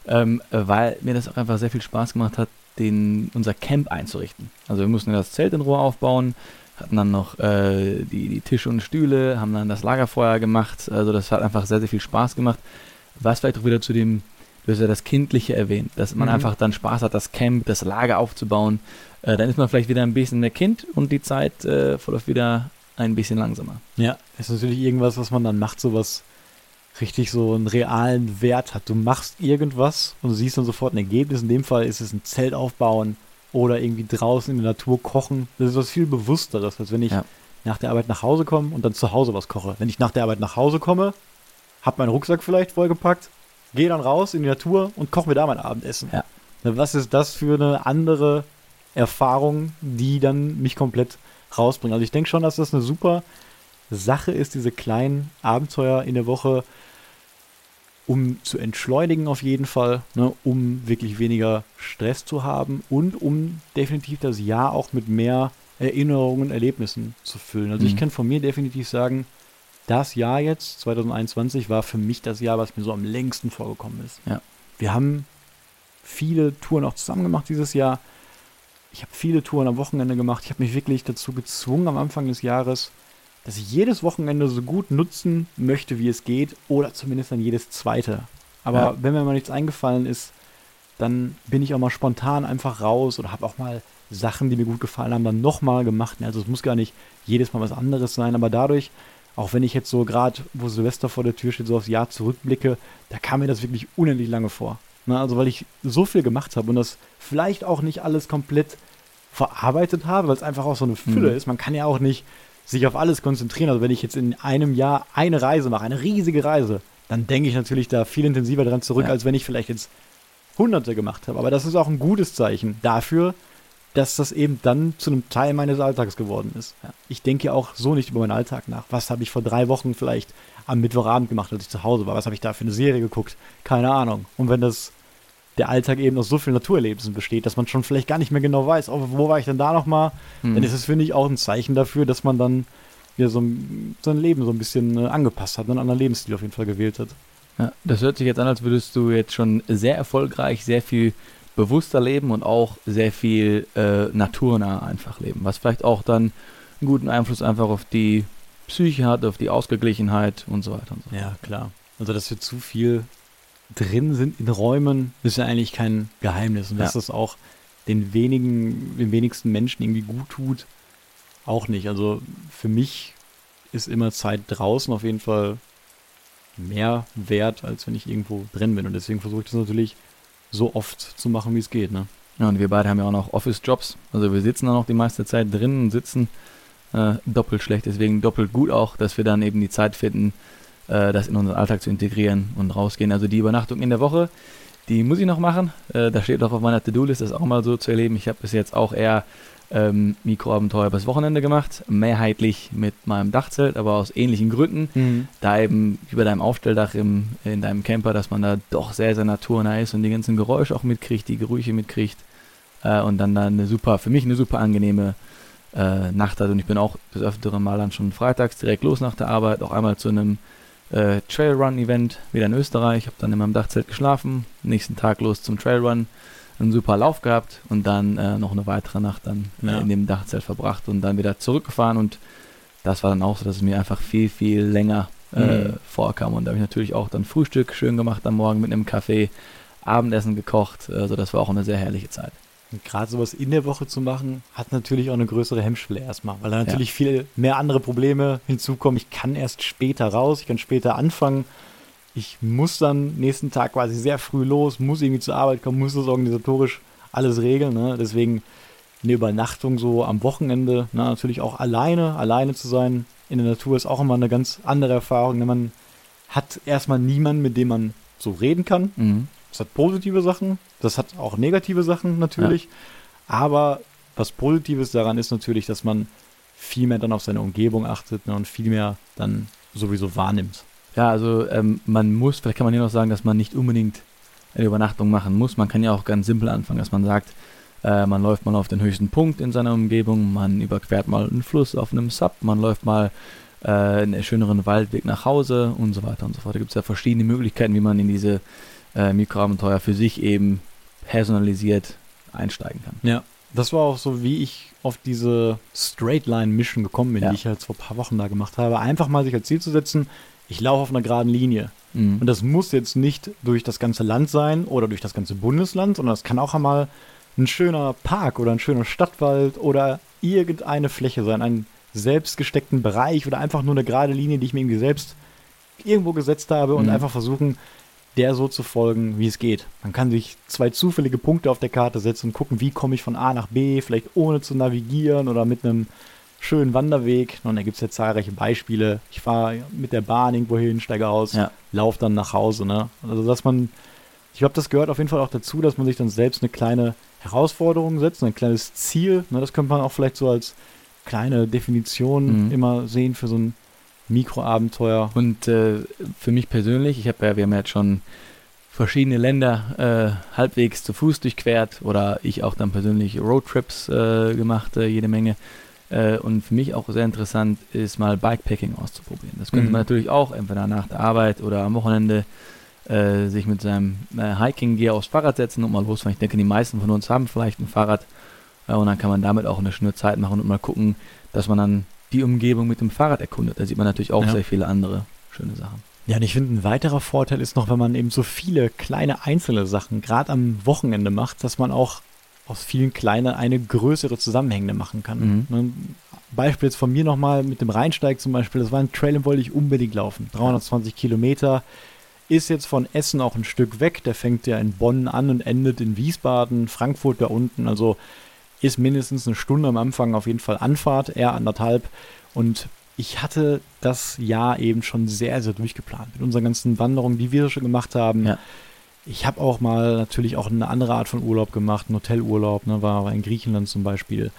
ähm, äh, weil mir das auch einfach sehr viel Spaß gemacht hat, den, unser Camp einzurichten. Also wir mussten das Zelt in Ruhe aufbauen, hatten dann noch äh, die, die Tische und Stühle, haben dann das Lagerfeuer gemacht. Also das hat einfach sehr, sehr viel Spaß gemacht. Was vielleicht auch wieder zu dem, du hast ja das Kindliche erwähnt, dass man Mhm. einfach dann Spaß hat, das Camp, das Lager aufzubauen. Äh, dann ist man vielleicht wieder ein bisschen mehr Kind und die Zeit äh, verläuft wieder ein bisschen langsamer. Ja, ist natürlich irgendwas, was man dann macht, so was richtig so einen realen Wert hat. Du machst irgendwas und du siehst dann sofort ein Ergebnis. In dem Fall ist es ein Zelt aufbauen oder irgendwie draußen in der Natur kochen. Das ist was viel Bewussteres, als wenn ich Ja. nach der Arbeit nach Hause komme und dann zu Hause was koche. Wenn ich nach der Arbeit nach Hause komme, hab meinen Rucksack vielleicht vollgepackt, gehe dann raus in die Natur und koche mir da mein Abendessen. Ja. Na, Was ist das für eine andere Erfahrung, die dann mich komplett rausbringt? Also ich denke schon, dass das eine super Sache ist, diese kleinen Abenteuer in der Woche, um zu entschleunigen auf jeden Fall, ne, um wirklich weniger Stress zu haben und um definitiv das Jahr auch mit mehr Erinnerungen, Erlebnissen zu füllen. Also ich Mhm. kann von mir definitiv sagen, das Jahr jetzt, 2021, war für mich das Jahr, was mir so am längsten vorgekommen ist. Ja. Wir haben viele Touren auch zusammen gemacht dieses Jahr ich habe viele Touren am Wochenende gemacht. Ich habe mich wirklich dazu gezwungen am Anfang des Jahres, dass ich jedes Wochenende so gut nutzen möchte, wie es geht, oder zumindest dann jedes zweite. Aber Ja. wenn mir mal nichts eingefallen ist, dann bin ich auch mal spontan einfach raus oder habe auch mal Sachen, die mir gut gefallen haben, dann nochmal gemacht. Also es muss gar nicht jedes Mal was anderes sein, aber dadurch, auch wenn ich jetzt so gerade, wo Silvester vor der Tür steht, so aufs Jahr zurückblicke, da kam mir das wirklich unendlich lange vor. Na, also weil ich so viel gemacht habe und das vielleicht auch nicht alles komplett verarbeitet habe, weil es einfach auch so eine Fülle Mhm. ist. Man kann ja auch nicht sich auf alles konzentrieren. Also wenn ich jetzt in einem Jahr eine Reise mache, eine riesige Reise, dann denke ich natürlich da viel intensiver dran zurück, Ja. als wenn ich vielleicht jetzt hunderte gemacht habe. Aber das ist auch ein gutes Zeichen dafür, dass das eben dann zu einem Teil meines Alltags geworden ist. Ja. Ich denke auch so nicht über meinen Alltag nach. Was habe ich vor drei Wochen vielleicht am Mittwochabend gemacht, als ich zu Hause war? Was habe ich da für eine Serie geguckt? Keine Ahnung. Und wenn das der Alltag eben aus so vielen Naturerlebnissen besteht, dass man schon vielleicht gar nicht mehr genau weiß, oh, wo war ich denn da nochmal, Mhm. dann ist es, finde ich, auch ein Zeichen dafür, dass man dann ja, so ein, sein Leben so ein bisschen äh, angepasst hat, einen anderen Lebensstil auf jeden Fall gewählt hat. Ja, das hört sich jetzt an, als würdest du jetzt schon sehr erfolgreich, sehr viel bewusster leben und auch sehr viel äh, naturnah einfach leben, was vielleicht auch dann einen guten Einfluss einfach auf die Psyche hat, auf die Ausgeglichenheit und so weiter und so fort. Ja, klar. Also, dass wir zu viel drin sind in Räumen, ist ja eigentlich kein Geheimnis. Und dass Ja. das auch den wenigen, den wenigsten Menschen irgendwie gut tut, auch nicht. Also für mich ist immer Zeit draußen auf jeden Fall mehr wert, als wenn ich irgendwo drin bin. Und deswegen versuche ich das natürlich so oft zu machen, wie es geht. Ne? Ja, und wir beide haben ja auch noch Office-Jobs. Also wir sitzen dann auch die meiste Zeit drinnen und sitzen äh, doppelt schlecht, deswegen doppelt gut auch, dass wir dann eben die Zeit finden, äh, das in unseren Alltag zu integrieren und rausgehen. Also die Übernachtung in der Woche, die muss ich noch machen. Äh, da steht auch auf meiner To-Do-List, das auch mal so zu erleben. Ich habe bis jetzt auch eher ähm, Mikroabenteuer bis Wochenende gemacht, mehrheitlich mit meinem Dachzelt, aber aus ähnlichen Gründen. Da eben über deinem Aufstelldach im, in deinem Camper, dass man da doch sehr, sehr naturnah ist und die ganzen Geräusche auch mitkriegt, die Gerüche mitkriegt äh, und dann da eine super, für mich eine super angenehme äh, Nacht hat. Und ich bin auch des Öfteren mal dann schon freitags direkt los nach der Arbeit, auch einmal zu einem äh, Trailrun-Event wieder in Österreich, habe dann in meinem Dachzelt geschlafen, nächsten Tag los zum Trailrun, einen super Lauf gehabt und dann äh, noch eine weitere Nacht dann äh, Ja. in dem Dachzelt verbracht und dann wieder zurückgefahren und das war dann auch so, dass es mir einfach viel, viel länger äh, Mhm. vorkam. Und da habe ich natürlich auch dann Frühstück schön gemacht am Morgen mit einem Kaffee, Abendessen gekocht. Also das war auch eine sehr herrliche Zeit. Und gerade sowas in der Woche zu machen, hat natürlich auch eine größere Hemmschwelle erstmal, weil da natürlich viel mehr andere Probleme hinzukommen. Ich kann erst später raus, ich kann später anfangen. Ich muss dann nächsten Tag quasi sehr früh los, muss irgendwie zur Arbeit kommen, muss das organisatorisch alles regeln. Ne? Deswegen eine Übernachtung so am Wochenende, na, natürlich auch alleine, alleine zu sein in der Natur ist auch immer eine ganz andere Erfahrung. Ne? Man hat erstmal niemanden, mit dem man so reden kann. Mhm. Das hat positive Sachen, das hat auch negative Sachen natürlich. Aber was Positives daran ist natürlich, dass man viel mehr dann auf seine Umgebung achtet ne, und viel mehr dann sowieso wahrnimmt. Ja, also ähm, man muss, vielleicht kann man hier noch sagen, dass man nicht unbedingt eine Übernachtung machen muss. Man kann ja auch ganz simpel anfangen, dass man sagt, äh, man läuft mal auf den höchsten Punkt in seiner Umgebung, man überquert mal einen Fluss auf einem Sub, man läuft mal äh, einen schöneren Waldweg nach Hause und so weiter und so fort. Da gibt es ja verschiedene Möglichkeiten, wie man in diese äh, Mikroabenteuer für sich eben personalisiert einsteigen kann. Ja. Das war auch so, wie ich auf diese Straight Line Mission gekommen bin, Ja. die ich jetzt vor ein paar Wochen da gemacht habe. Einfach mal sich als Ziel zu setzen, ich laufe auf einer geraden Linie. Mhm. Und das muss jetzt nicht durch das ganze Land sein oder durch das ganze Bundesland, sondern das kann auch einmal ein schöner Park oder ein schöner Stadtwald oder irgendeine Fläche sein, einen selbstgesteckten Bereich oder einfach nur eine gerade Linie, die ich mir irgendwie selbst irgendwo gesetzt habe und Mhm. einfach versuchen, der so zu folgen, wie es geht. Man kann sich zwei zufällige Punkte auf der Karte setzen und gucken, wie komme ich von A nach B, vielleicht ohne zu navigieren oder mit einem schönen Wanderweg. Und da gibt es ja zahlreiche Beispiele. Ich fahre mit der Bahn irgendwo hin, steige aus, Ja. lauf dann nach Hause. Ne? Also, dass man, ich glaube, das gehört auf jeden Fall auch dazu, dass man sich dann selbst eine kleine Herausforderung setzt, ein kleines Ziel. Ne? Das könnte man auch vielleicht so als kleine Definition Mhm. immer sehen für so ein Mikroabenteuer. Und äh, für mich persönlich, ich habe ja, wir haben ja jetzt schon verschiedene Länder äh, halbwegs zu Fuß durchquert oder ich auch dann persönlich Roadtrips äh, gemacht, äh, jede Menge. Äh, und für mich auch sehr interessant ist mal Bikepacking auszuprobieren. Das könnte Mhm. man natürlich auch entweder nach der Arbeit oder am Wochenende äh, sich mit seinem äh, Hiking-Gear aufs Fahrrad setzen und mal losfahren. Ich denke, die meisten von uns haben vielleicht ein Fahrrad Ja, und dann kann man damit auch eine schöne Zeit machen und mal gucken, dass man dann die Umgebung mit dem Fahrrad erkundet. Da sieht man natürlich auch Ja. sehr viele andere schöne Sachen. Ja, und ich finde, ein weiterer Vorteil ist noch, wenn man eben so viele kleine einzelne Sachen gerade am Wochenende macht, dass man auch aus vielen kleinen eine größere zusammenhängende machen kann. Ne? Beispiel jetzt von mir nochmal mit dem Rheinsteig zum Beispiel, das war ein Trail, den wollte ich unbedingt laufen. 320 Kilometer. Ist jetzt von Essen auch ein Stück weg. Der fängt ja in Bonn an und endet in Wiesbaden, Frankfurt da unten. Also ist mindestens eine Stunde am Anfang auf jeden Fall Anfahrt, eher anderthalb. Und ich hatte das Jahr eben schon sehr, sehr durchgeplant. Mit unseren ganzen Wanderungen, die wir schon gemacht haben. Ja. Ich habe auch mal natürlich auch eine andere Art von Urlaub gemacht, einen Hotelurlaub, ne, war, in Griechenland zum Beispiel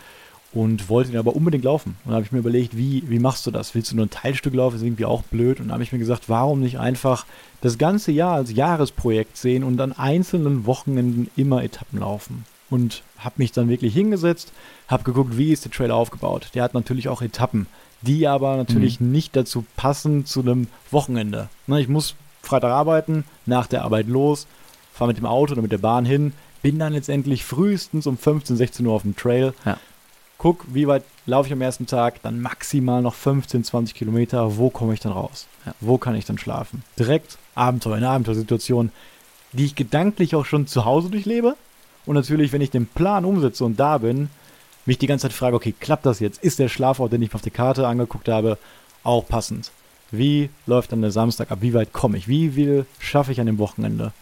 und wollte ihn aber unbedingt laufen. Und da habe ich mir überlegt, wie, wie machst du das? Willst du nur ein Teilstück laufen? Ist irgendwie auch blöd. Und da habe ich mir gesagt, warum nicht einfach das ganze Jahr als Jahresprojekt sehen und an einzelnen Wochenenden immer Etappen laufen? Und habe mich dann wirklich hingesetzt, habe geguckt, wie ist der Trail aufgebaut. Der hat natürlich auch Etappen, die aber natürlich nicht dazu passen zu einem Wochenende. Ne, ich muss Freitag arbeiten, nach der Arbeit los, fahre mit dem Auto oder mit der Bahn hin, bin dann letztendlich frühestens um 15, 16 Uhr auf dem Trail. Ja. Guck, wie weit laufe ich am ersten Tag, dann maximal noch 15, 20 Kilometer, wo komme ich dann raus? Ja. Wo kann ich dann schlafen? Direkt Abenteuer, eine Abenteuersituation, die ich gedanklich auch schon zu Hause durchlebe. Und natürlich, wenn ich den Plan umsetze und da bin, mich die ganze Zeit frage, okay, klappt das jetzt? Ist der Schlafort, den ich mir auf der Karte angeguckt habe, auch passend? Wie läuft dann der Samstag ab? Wie weit komme ich? Wie viel schaffe ich an dem Wochenende?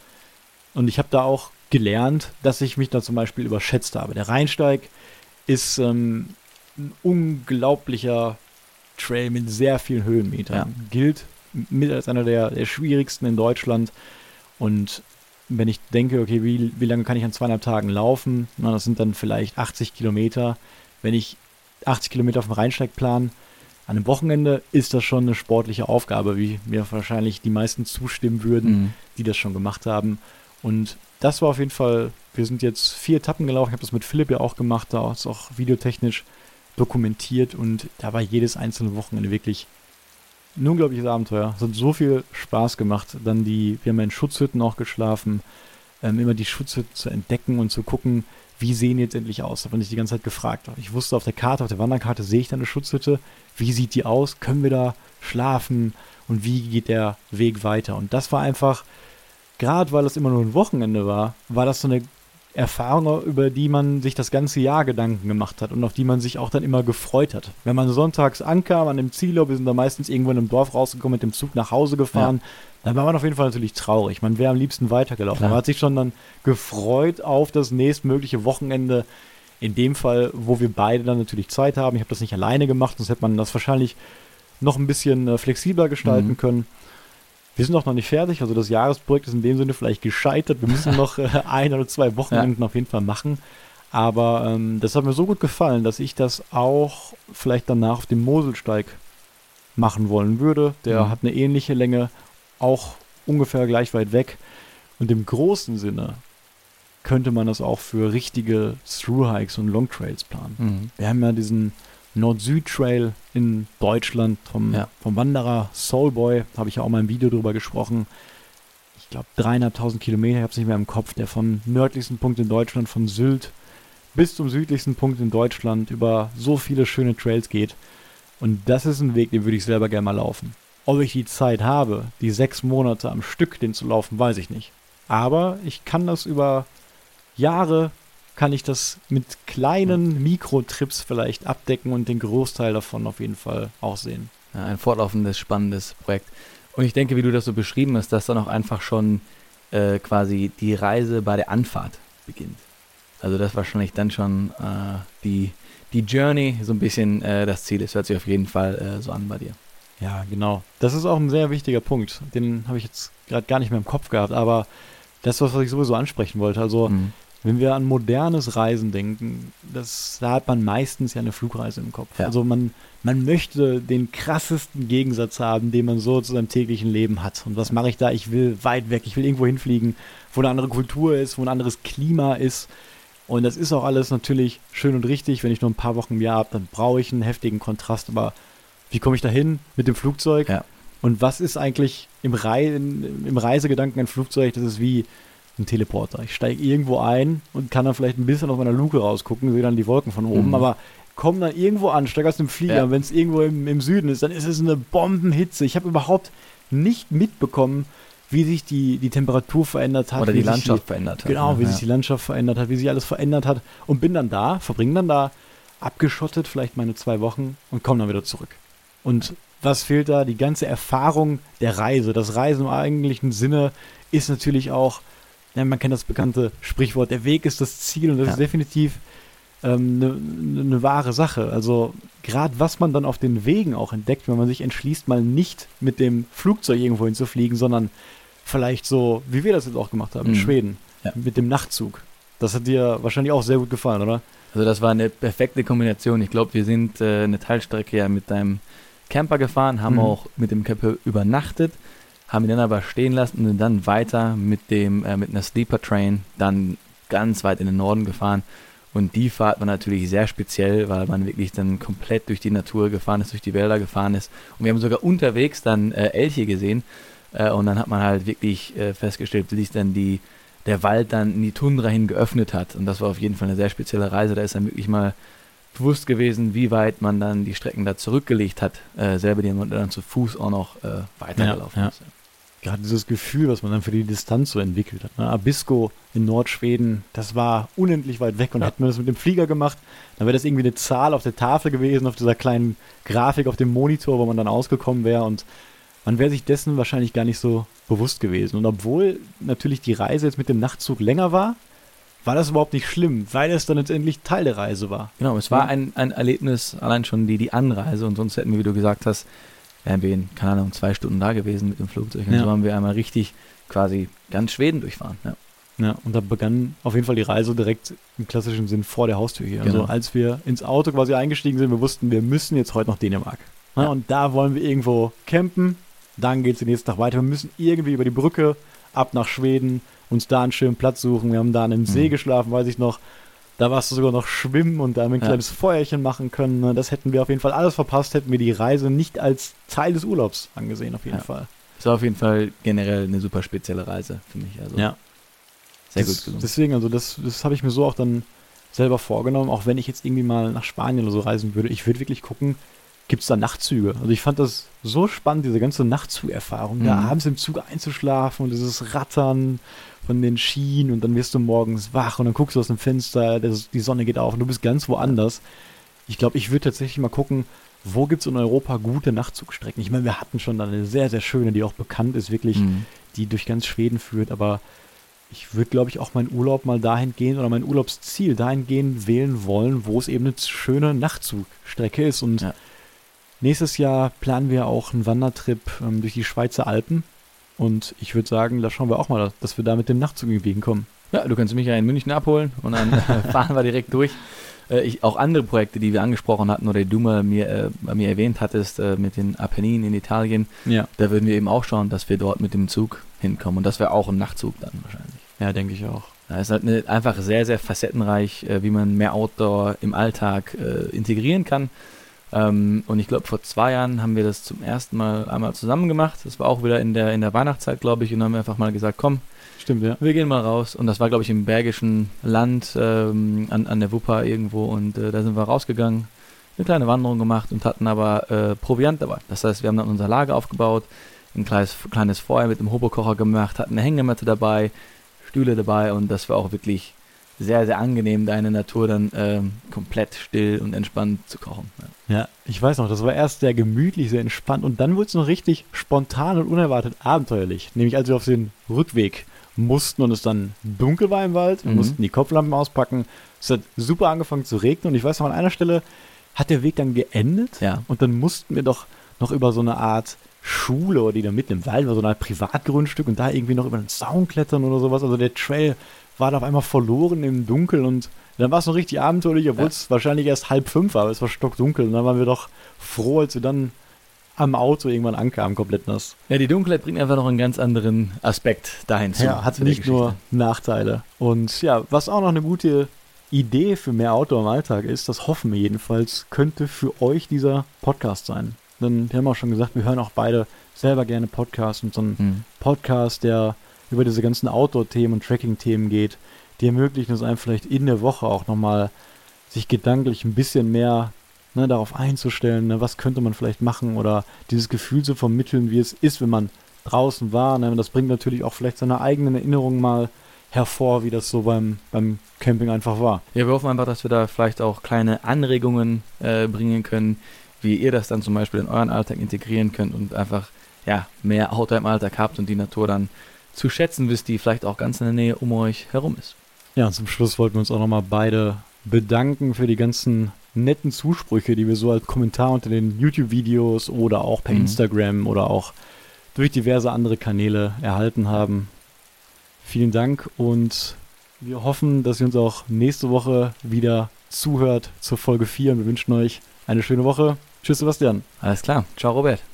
Und ich habe da auch gelernt, dass ich mich da zum Beispiel überschätzt habe. Der Rheinsteig ist ähm, ein unglaublicher Trail mit sehr vielen Höhenmetern. Ja. Gilt mit als einer der, der schwierigsten in Deutschland. Und wenn ich denke, okay, wie, wie lange kann ich an zweieinhalb Tagen laufen? Na, das sind dann vielleicht 80 Kilometer. Wenn ich 80 Kilometer auf dem Rheinsteig plan, an einem Wochenende ist das schon eine sportliche Aufgabe, wie mir wahrscheinlich die meisten zustimmen würden Mhm. die das schon gemacht haben. Und das war auf jeden Fall, wir sind jetzt vier Etappen gelaufen, ich habe das mit Philipp ja auch gemacht, da ist auch videotechnisch dokumentiert und da war jedes einzelne Wochenende wirklich ein unglaubliches Abenteuer. Es hat so viel Spaß gemacht. Dann die, wir haben in Schutzhütten auch geschlafen, ähm, immer die Schutzhütten zu entdecken und zu gucken, wie sehen jetzt endlich aus? Da habe ich die ganze Zeit gefragt. Ich wusste auf der Karte, auf der Wanderkarte sehe ich da eine Schutzhütte. Wie sieht die aus? Können wir da schlafen? Und wie geht der Weg weiter? Und das war einfach, gerade weil es immer nur ein Wochenende war, war das so eine Erfahrung, über die man sich das ganze Jahr Gedanken gemacht hat und auf die man sich auch dann immer gefreut hat. Wenn man sonntags ankam an dem Ziel, wir sind da meistens irgendwo in einem Dorf rausgekommen, mit dem Zug nach Hause gefahren, dann war man auf jeden Fall natürlich traurig. Man wäre am liebsten weitergelaufen. Klar. Man hat sich schon dann gefreut auf das nächstmögliche Wochenende. In dem Fall, wo wir beide dann natürlich Zeit haben. Ich habe das nicht alleine gemacht, sonst hätte man das wahrscheinlich noch ein bisschen äh, flexibler gestalten Mhm. können. Wir sind auch noch nicht fertig, also das Jahresprojekt ist in dem Sinne vielleicht gescheitert. Wir müssen noch äh, ein oder zwei Wochenenden auf jeden Fall machen. Aber ähm, das hat mir so gut gefallen, dass ich das auch vielleicht danach auf dem Moselsteig machen wollen würde. Der Mhm. hat eine ähnliche Länge, auch ungefähr gleich weit weg. Und im großen Sinne könnte man das auch für richtige Through-Hikes und Long-Trails planen. Mhm. Wir haben ja diesen Nord-Süd-Trail in Deutschland vom, Ja. vom Wanderer Soulboy, habe ich ja auch mal im Video drüber gesprochen. Ich glaube, dreieinhalbtausend Kilometer, ich habe es nicht mehr im Kopf, der vom nördlichsten Punkt in Deutschland, von Sylt bis zum südlichsten Punkt in Deutschland über so viele schöne Trails geht. Und das ist ein Weg, den würde ich selber gerne mal laufen. Ob ich die Zeit habe, die sechs Monate am Stück den zu laufen, weiß ich nicht. Aber ich kann das über Jahre, kann ich das mit kleinen Mikrotrips vielleicht abdecken und den Großteil davon auf jeden Fall auch sehen. Ja, ein fortlaufendes, spannendes Projekt. Und ich denke, wie du das so beschrieben hast, dass dann auch einfach schon äh, quasi die Reise bei der Anfahrt beginnt. Also das wahrscheinlich dann schon äh, die, die Journey so ein bisschen äh, das Ziel ist. Hört sich auf jeden Fall äh, so an bei dir. Ja, genau. Das ist auch ein sehr wichtiger Punkt. Den habe ich jetzt gerade gar nicht mehr im Kopf gehabt, aber das was ich sowieso ansprechen wollte. Also, Mhm. Wenn wir an modernes Reisen denken, das, da hat man meistens ja eine Flugreise im Kopf. Ja. Also man, man möchte den krassesten Gegensatz haben, den man so zu seinem täglichen Leben hat. Und was mache ich da? Ich will weit weg, ich will irgendwo hinfliegen, wo eine andere Kultur ist, wo ein anderes Klima ist. Und das ist auch alles natürlich schön und richtig. Wenn ich nur ein paar Wochen im Jahr habe, dann brauche ich einen heftigen Kontrast. Aber wie komme ich da hin mit dem Flugzeug? Ja. Und was ist eigentlich im, Rei im Reisegedanken ein Flugzeug? Das ist wie ein Teleporter. Ich steige irgendwo ein und kann dann vielleicht ein bisschen aus meiner Luke rausgucken, sehe dann die Wolken von oben, Mhm. aber komme dann irgendwo an, steige aus dem Flieger, Ja. wenn es irgendwo im, im Süden ist, dann ist es eine Bombenhitze. Ich habe überhaupt nicht mitbekommen, wie sich die, die Temperatur verändert hat. Oder die Landschaft verändert hat. Genau, ne? wie ja. sich die Landschaft verändert hat, wie sich alles verändert hat und bin dann da, verbringe dann da abgeschottet vielleicht meine zwei Wochen und komme dann wieder zurück. Und was fehlt da? Die ganze Erfahrung der Reise. Das Reisen im eigentlichen Sinne ist natürlich auch, ja, man kennt das bekannte Sprichwort, der Weg ist das Ziel und das Ja. ist definitiv eine ne, ne wahre Sache. Also gerade was man dann auf den Wegen auch entdeckt, wenn man sich entschließt, mal nicht mit dem Flugzeug irgendwo hinzufliegen, sondern vielleicht so, wie wir das jetzt auch gemacht haben, in Mhm. Schweden, Ja. mit dem Nachtzug. Das hat dir wahrscheinlich auch sehr gut gefallen, oder? Also das war eine perfekte Kombination. Ich glaube, wir sind äh, eine Teilstrecke ja mit deinem Camper gefahren, haben Mhm. auch mit dem Camper übernachtet, haben ihn dann aber stehen lassen und sind dann weiter mit dem äh, mit einer Sleeper Train dann ganz weit in den Norden gefahren. Und die Fahrt war natürlich sehr speziell, weil man wirklich dann komplett durch die Natur gefahren ist, durch die Wälder gefahren ist. Und wir haben sogar unterwegs dann äh, Elche gesehen. Äh, und dann hat man halt wirklich äh, festgestellt, wie sich dann die, der Wald dann in die Tundra hin geöffnet hat. Und das war auf jeden Fall eine sehr spezielle Reise. Da ist dann wirklich mal bewusst gewesen, wie weit man dann die Strecken da zurückgelegt hat. Äh, selber, die man dann zu Fuß auch noch äh, weitergelaufen Ja, ja. ist. Gerade dieses Gefühl, was man dann für die Distanz so entwickelt hat. Ne? Abisko in Nordschweden, das war unendlich weit weg und Ja. hätten wir das mit dem Flieger gemacht, dann wäre das irgendwie eine Zahl auf der Tafel gewesen, auf dieser kleinen Grafik auf dem Monitor, wo man dann ausgekommen wäre und man wäre sich dessen wahrscheinlich gar nicht so bewusst gewesen. Und obwohl natürlich die Reise jetzt mit dem Nachtzug länger war, war das überhaupt nicht schlimm, weil es dann letztendlich Teil der Reise war. Genau, es war ein, ein Erlebnis, allein schon die, die Anreise und sonst hätten wir, wie du gesagt hast, wären wir in, keine Ahnung, zwei Stunden da gewesen mit dem Flugzeug. Und Ja. so haben wir einmal richtig quasi ganz Schweden durchfahren. Ja. Ja, und da begann auf jeden Fall die Reise direkt im klassischen Sinn vor der Haustür hier. Also Genau. als wir ins Auto quasi eingestiegen sind, wir wussten, wir müssen jetzt heute nach Dänemark. Ja. Und da wollen wir irgendwo campen, dann geht es den nächsten Tag weiter. Wir müssen irgendwie über die Brücke ab nach Schweden, uns da einen schönen Platz suchen. Wir haben da an einem See Mhm. geschlafen, weiß ich noch. Da warst du sogar noch schwimmen und da haben wir ein Ja. kleines Feuerchen machen können. Ne, Das hätten wir auf jeden Fall alles verpasst, hätten wir die Reise nicht als Teil des Urlaubs angesehen, auf jeden Ja. Fall. Es war auf jeden Fall generell eine super spezielle Reise für mich. Also Ja. sehr das, gut gelungen. Deswegen, also das, das habe ich mir so auch dann selber vorgenommen, auch wenn ich jetzt irgendwie mal nach Spanien oder so reisen würde. Ich würde wirklich gucken, gibt es da Nachtzüge? Also ich fand das so spannend, diese ganze Nachtzugerfahrung, da Mhm. abends im Zug einzuschlafen und dieses Rattern von den Schienen und dann wirst du morgens wach und dann guckst du aus dem Fenster, das, die Sonne geht auf und du bist ganz woanders. Ich glaube, ich würde tatsächlich mal gucken, wo gibt es in Europa gute Nachtzugstrecken? Ich meine, wir hatten schon eine sehr, sehr schöne, die auch bekannt ist, wirklich Mhm. die durch ganz Schweden führt, aber ich würde, glaube ich, auch meinen Urlaub mal dahin gehen oder mein Urlaubsziel dahingehend wählen wollen, wo es eben eine schöne Nachtzugstrecke ist. Und Ja. Nächstes Jahr planen wir auch einen Wandertrip ähm, durch die Schweizer Alpen. Und ich würde sagen, da schauen wir auch mal, dass wir da mit dem Nachtzug irgendwie hinkommen. Ja, du kannst mich ja in München abholen und dann äh, fahren wir direkt durch. Äh, ich, auch andere Projekte, die wir angesprochen hatten oder die du mal mir, äh, bei mir erwähnt hattest, äh, mit den Apenninen in Italien, Ja. da würden wir eben auch schauen, dass wir dort mit dem Zug hinkommen. Und das wäre auch ein Nachtzug dann wahrscheinlich. Ja, denke ich auch. Da ist halt eine, einfach sehr, sehr facettenreich, äh, wie man mehr Outdoor im Alltag äh, integrieren kann. Ähm, und ich glaube, vor zwei Jahren haben wir das zum ersten Mal einmal zusammen gemacht. Das war auch wieder in der, in der Weihnachtszeit, glaube ich. Und dann haben wir einfach mal gesagt, komm, Stimmt, ja. wir gehen mal raus. Und das war, glaube ich, im Bergischen Land ähm, an, an der Wupper irgendwo. Und äh, da sind wir rausgegangen, eine kleine Wanderung gemacht und hatten aber äh, Proviant dabei. Das heißt, wir haben dann unser Lager aufgebaut, ein kleines, kleines Feuer mit dem Hobokocher gemacht, hatten eine Hängematte dabei, Stühle dabei und das war auch wirklich sehr, sehr angenehm, da in der Natur dann ähm, komplett still und entspannt zu kochen. Ja. Ja, ich weiß noch, das war erst sehr gemütlich, sehr entspannt und dann wurde es noch richtig spontan und unerwartet abenteuerlich. Nämlich als wir auf den Rückweg mussten und es dann dunkel war im Wald, wir Mhm. mussten die Kopflampen auspacken. Es hat super angefangen zu regnen und ich weiß noch, an einer Stelle hat der Weg dann geendet Ja. und dann mussten wir doch noch über so eine Art Schule oder die da mitten im Wald war, so eine Art Privatgrundstück und da irgendwie noch über den Zaun klettern oder sowas. Also der Trail war da auf einmal verloren im Dunkeln und dann war es noch richtig abenteuerlich, obwohl Ja. es wahrscheinlich erst halb fünf war, aber es war stockdunkel und dann waren wir doch froh, als wir dann am Auto irgendwann ankamen, komplett nass. ja, die Dunkelheit bringt einfach noch einen ganz anderen Aspekt dahin zu. Ja, hat nicht nur. Nachteile. Und ja, was auch noch eine gute Idee für mehr Outdoor im Alltag ist, das hoffen wir jedenfalls, könnte für euch dieser Podcast sein. Denn wir haben auch schon gesagt, wir hören auch beide selber gerne Podcasts und so ein Hm. Podcast, der über diese ganzen Outdoor-Themen und Tracking-Themen geht, die ermöglichen es einem vielleicht in der Woche auch nochmal sich gedanklich ein bisschen mehr ne, darauf einzustellen, ne, was könnte man vielleicht machen oder dieses Gefühl zu vermitteln, wie es ist, wenn man draußen war. Ne, das bringt natürlich auch vielleicht seine eigenen Erinnerungen mal hervor, wie das so beim, beim Camping einfach war. Ja, wir hoffen einfach, dass wir da vielleicht auch kleine Anregungen äh, bringen können, wie ihr das dann zum Beispiel in euren Alltag integrieren könnt und einfach ja, mehr Auto im Alltag habt und die Natur dann zu schätzen wisst, die vielleicht auch ganz in der Nähe um euch herum ist. Ja, und zum Schluss wollten wir uns auch nochmal beide bedanken für die ganzen netten Zusprüche, die wir so als Kommentar unter den YouTube-Videos oder auch per mhm. Instagram oder auch durch diverse andere Kanäle erhalten haben. Vielen Dank und wir hoffen, dass ihr uns auch nächste Woche wieder zuhört zur Folge 4 und wir wünschen euch eine schöne Woche. Tschüss, Sebastian. Alles klar. Ciao, Robert.